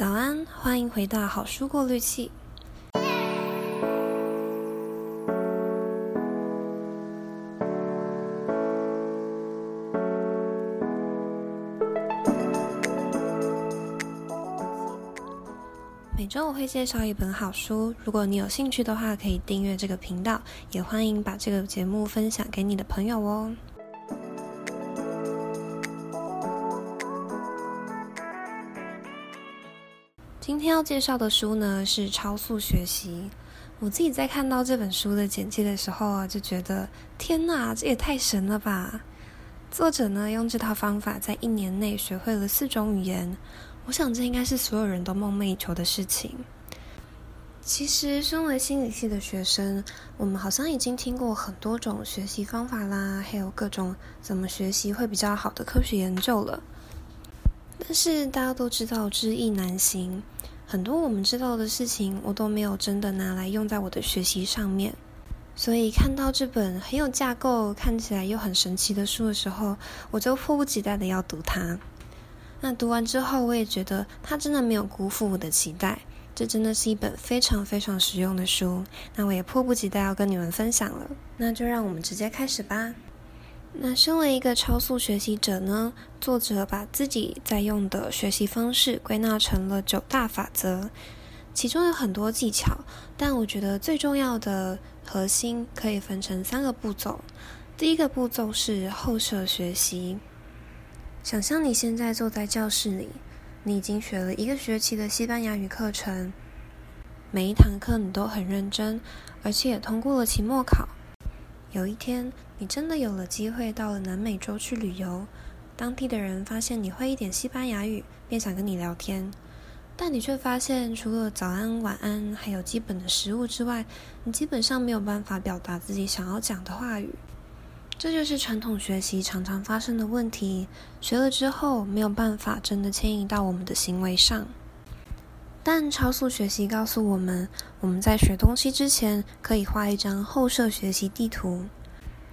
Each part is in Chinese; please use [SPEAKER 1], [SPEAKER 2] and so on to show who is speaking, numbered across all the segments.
[SPEAKER 1] 早安，欢迎回到好书过滤器。每周我会介绍一本好书，如果你有兴趣的话，可以订阅这个频道，也欢迎把这个节目分享给你的朋友哦。今天要介绍的书呢是《超速学习》。我自己在看到这本书的简介的时候啊，就觉得天哪，这也太神了吧！作者呢用这套方法在一年内学会了四种语言，我想这应该是所有人都梦寐以求的事情。其实，身为心理系的学生，我们好像已经听过很多种学习方法啦，还有各种怎么学习会比较好的科学研究了。但是大家都知道知易难行，很多我们知道的事情，我都没有真的拿来用在我的学习上面。所以看到这本很有架构、看起来又很神奇的书的时候，我就迫不及待的要读它。那读完之后，我也觉得它真的没有辜负我的期待，这真的是一本非常非常实用的书。那我也迫不及待要跟你们分享了，那就让我们直接开始吧。那身为一个超速学习者呢，作者把自己在用的学习方式归纳成了九大法则，其中有很多技巧，但我觉得最重要的核心可以分成三个步骤。第一个步骤是后设学习，想象你现在坐在教室里，你已经学了一个学期的西班牙语课程，每一堂课你都很认真，而且也通过了期末考。有一天，你真的有了机会到了南美洲去旅游，当地的人发现你会一点西班牙语，便想跟你聊天，但你却发现除了早安、晚安，还有基本的食物之外，你基本上没有办法表达自己想要讲的话语。这就是传统学习常常发生的问题，学了之后没有办法真的迁移到我们的行为上。但超速学习告诉我们，我们在学东西之前，可以画一张后设学习地图。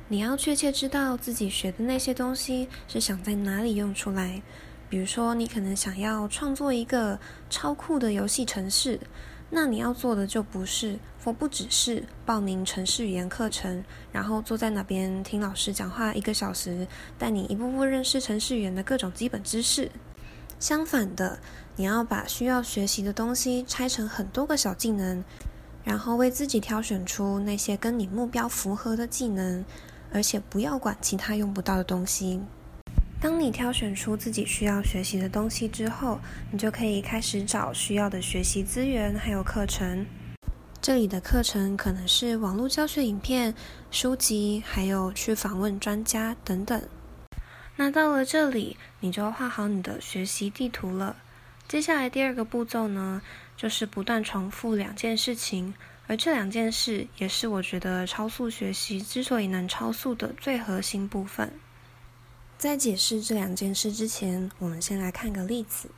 [SPEAKER 1] 你要确切知道自己学的那些东西是想在哪里用出来。比如说，你可能想要创作一个超酷的游戏城市，那你要做的就不是，或不只是报名城市语言课程，然后坐在那边听老师讲话一个小时，带你一步步认识城市语言的各种基本知识。相反的，你要把需要学习的东西拆成很多个小技能，然后为自己挑选出那些跟你目标符合的技能，而且不要管其他用不到的东西。当你挑选出自己需要学习的东西之后，你就可以开始找需要的学习资源还有课程。这里的课程可能是网络教学影片、书籍，还有去访问专家等等。那到了这里，你就画好你的学习地图了。接下来第二个步骤呢，就是不断重复两件事情，而这两件事也是我觉得超速学习之所以能超速的最核心部分。在解释这两件事之前，我们先来看个例子。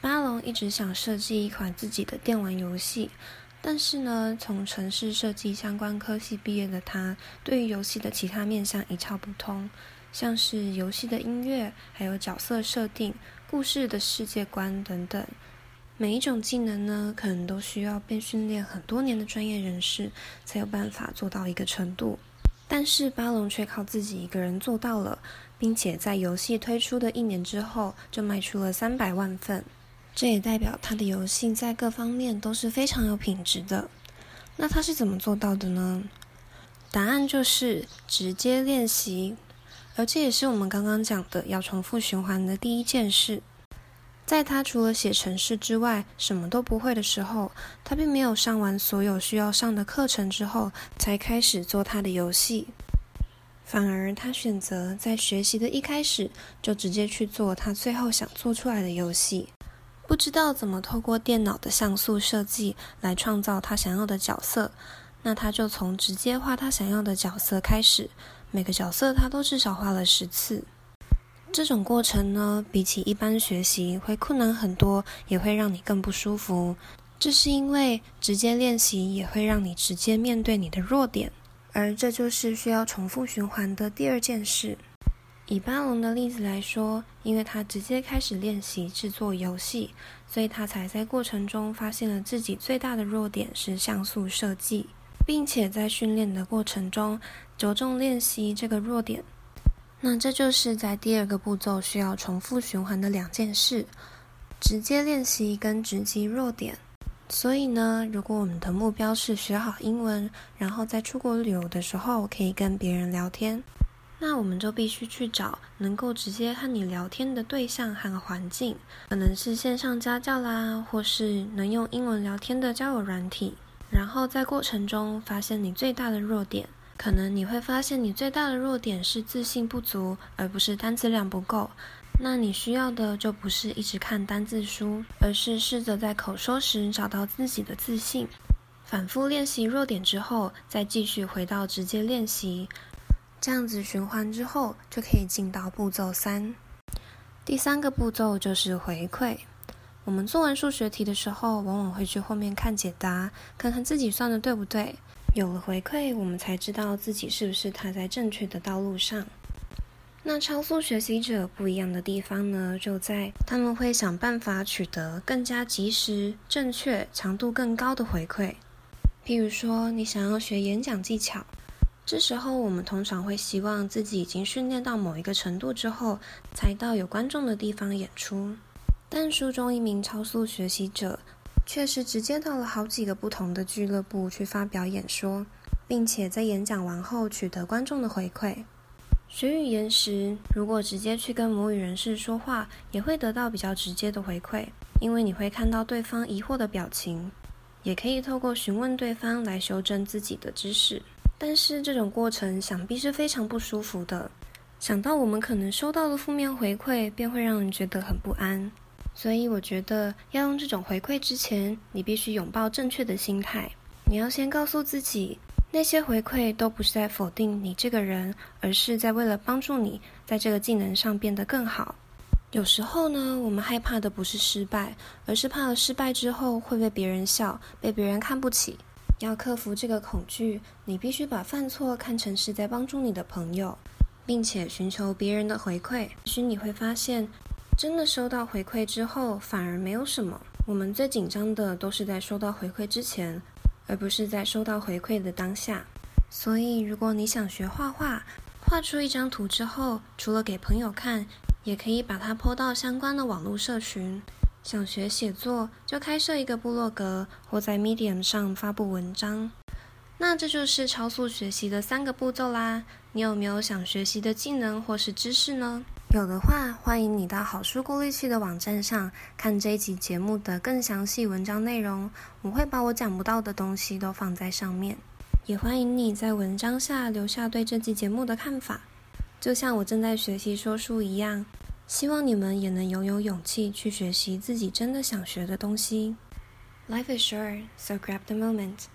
[SPEAKER 1] 巴龙一直想设计一款自己的电玩游戏，但是呢，从城市设计相关科系毕业的他，对于游戏的其他面向一窍不通。像是游戏的音乐，还有角色设定、故事的世界观等等，每一种技能呢，可能都需要被训练很多年的专业人士才有办法做到一个程度。但是巴龙却靠自己一个人做到了，并且在游戏推出的一年之后就卖出了三百万份。这也代表他的游戏在各方面都是非常有品质的。那他是怎么做到的呢？答案就是直接练习。而这也是我们刚刚讲的要重复循环的第一件事。在他除了写程式之外什么都不会的时候，他并没有上完所有需要上的课程之后才开始做他的游戏，反而他选择在学习的一开始就直接去做他最后想做出来的游戏。不知道怎么透过电脑的像素设计来创造他想要的角色，那他就从直接画他想要的角色开始。每个角色他都至少画了十次，这种过程呢，比起一般学习会困难很多，也会让你更不舒服。这是因为直接练习也会让你直接面对你的弱点，而这就是需要重复循环的第二件事。以巴龙的例子来说，因为他直接开始练习制作游戏，所以他才在过程中发现了自己最大的弱点是像素设计，并且在训练的过程中着重练习这个弱点。那这就是在第二个步骤需要重复循环的两件事：直接练习跟直击弱点。所以呢，如果我们的目标是学好英文，然后在出国旅游的时候可以跟别人聊天。那我们就必须去找能够直接和你聊天的对象和环境，可能是线上家教啦，或是能用英文聊天的交友软体。然后在过程中发现你最大的弱点，可能你会发现你最大的弱点是自信不足，而不是单词量不够。那你需要的就不是一直看单字书，而是试着在口说时找到自己的自信。反复练习弱点之后，再继续回到直接练习。这样子循环之后，就可以进到步骤三。第三个步骤就是回馈。我们做完数学题的时候，往往会去后面看解答，看看自己算的对不对。有了回馈，我们才知道自己是不是踏在正确的道路上。那超速学习者不一样的地方呢，就在他们会想办法取得更加及时、正确、强度更高的回馈。譬如说，你想要学演讲技巧。这时候，我们通常会希望自己已经训练到某一个程度之后，才到有观众的地方演出。但书中一名超速学习者，却是直接到了好几个不同的俱乐部去发表演说，并且在演讲完后取得观众的回馈。学语言时，如果直接去跟母语人士说话，也会得到比较直接的回馈，因为你会看到对方疑惑的表情，也可以透过询问对方来修正自己的知识。但是这种过程想必是非常不舒服的。想到我们可能收到的负面回馈，便会让人觉得很不安。所以我觉得要用这种回馈之前，你必须拥抱正确的心态。你要先告诉自己，那些回馈都不是在否定你这个人，而是在为了帮助你在这个技能上变得更好。有时候呢，我们害怕的不是失败，而是怕了失败之后会被别人笑，被别人看不起。要克服这个恐惧，你必须把犯错看成是在帮助你的朋友，并且寻求别人的回馈。也许你会发现，真的收到回馈之后，反而没有什么。我们最紧张的都是在收到回馈之前，而不是在收到回馈的当下。所以，如果你想学画画，画出一张图之后，除了给朋友看，也可以把它 po 到相关的网络社群。想学写作，就开设一个部落格，或在 Medium 上发布文章。那这就是超速学习的三个步骤啦。你有没有想学习的技能或是知识呢？有的话，欢迎你到好书过滤器的网站上看这一集节目的更详细文章内容。我会把我讲不到的东西都放在上面。也欢迎你在文章下留下对这集节目的看法，就像我正在学习说书一样。希望你们也能拥有勇气去学习自己真的想学的东西。Life is short, so grab the moment。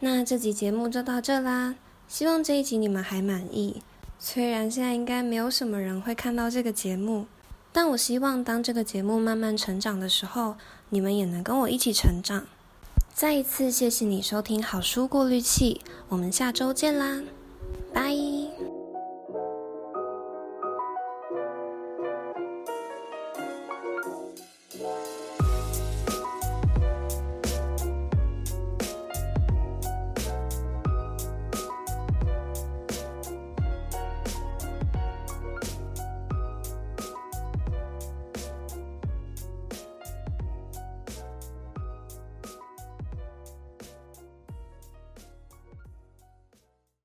[SPEAKER 1] 那这集节目就到这啦，希望这一集你们还满意。虽然现在应该没有什么人会看到这个节目，但我希望当这个节目慢慢成长的时候，你们也能跟我一起成长。再一次谢谢你收听好书过滤器，我们下周见啦，拜。